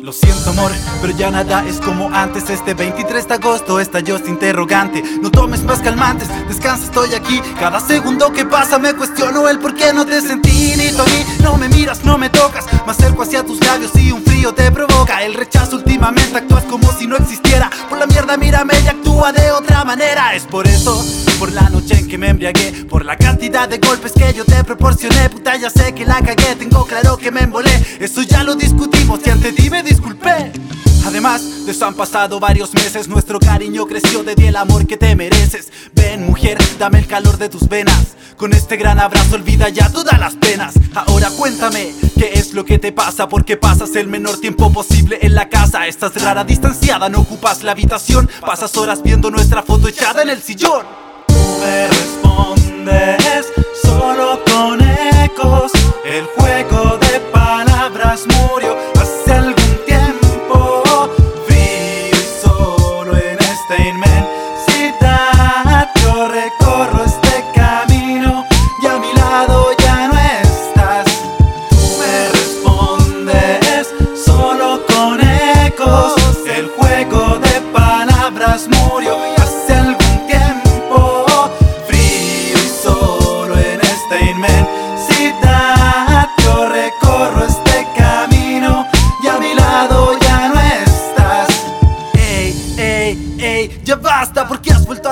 Lo siento amor, pero ya nada es como antes. Este 23 de agosto estalló este interrogante. No tomes más calmantes, descansa, estoy aquí. Cada segundo que pasa me cuestiono el por qué no te sentí Ni mí, no me miras, no me tocas. Me acerco hacia tus labios y un frío te provoca. El rechazo últimamente actúas como si no existiera mírame y actúa de otra manera Es por eso, por la noche en que me embriagué Por la cantidad de golpes que yo te proporcioné Puta ya sé que la cagué, tengo claro que me embolé Eso ya lo discutimos y ante ti me disculpé. Además de han pasado varios meses, nuestro cariño creció de ti el amor que te mereces. Ven, mujer, dame el calor de tus venas. Con este gran abrazo olvida ya todas las penas. Ahora cuéntame, ¿qué es lo que te pasa? Porque pasas el menor tiempo posible en la casa. Estás rara, distanciada, no ocupas la habitación. Pasas horas viendo nuestra foto echada en el sillón. me respondes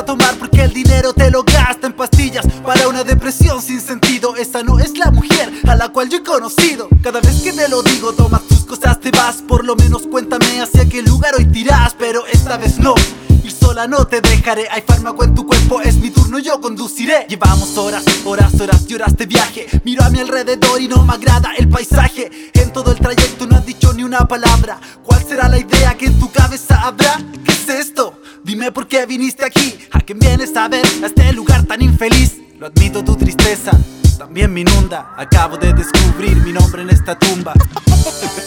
tomar Porque el dinero te lo gasta en pastillas Para una depresión sin sentido. Esa no es la mujer a la cual yo he conocido. Cada vez que te lo digo tomas tus cosas te vas. Por lo menos cuéntame hacia qué lugar hoy tirás Pero esta vez no. Ir sola no te dejaré, hay fármaco en tu cuerpo, es mi turno, yo conduciré. Llevamos horas, horas, horas y horas de viaje. Miro a mi alrededor y no me agrada el paisaje. En todo el trayecto no has dicho ni una palabra. ¿Cuál será la idea que en tu cabeza habrá? ¿Qué es esto? Dime por qué viniste aquí, a quién vienes a ver a este lugar tan infeliz. Lo admito tu tristeza, también me inunda. Acabo de descubrir mi nombre en esta tumba.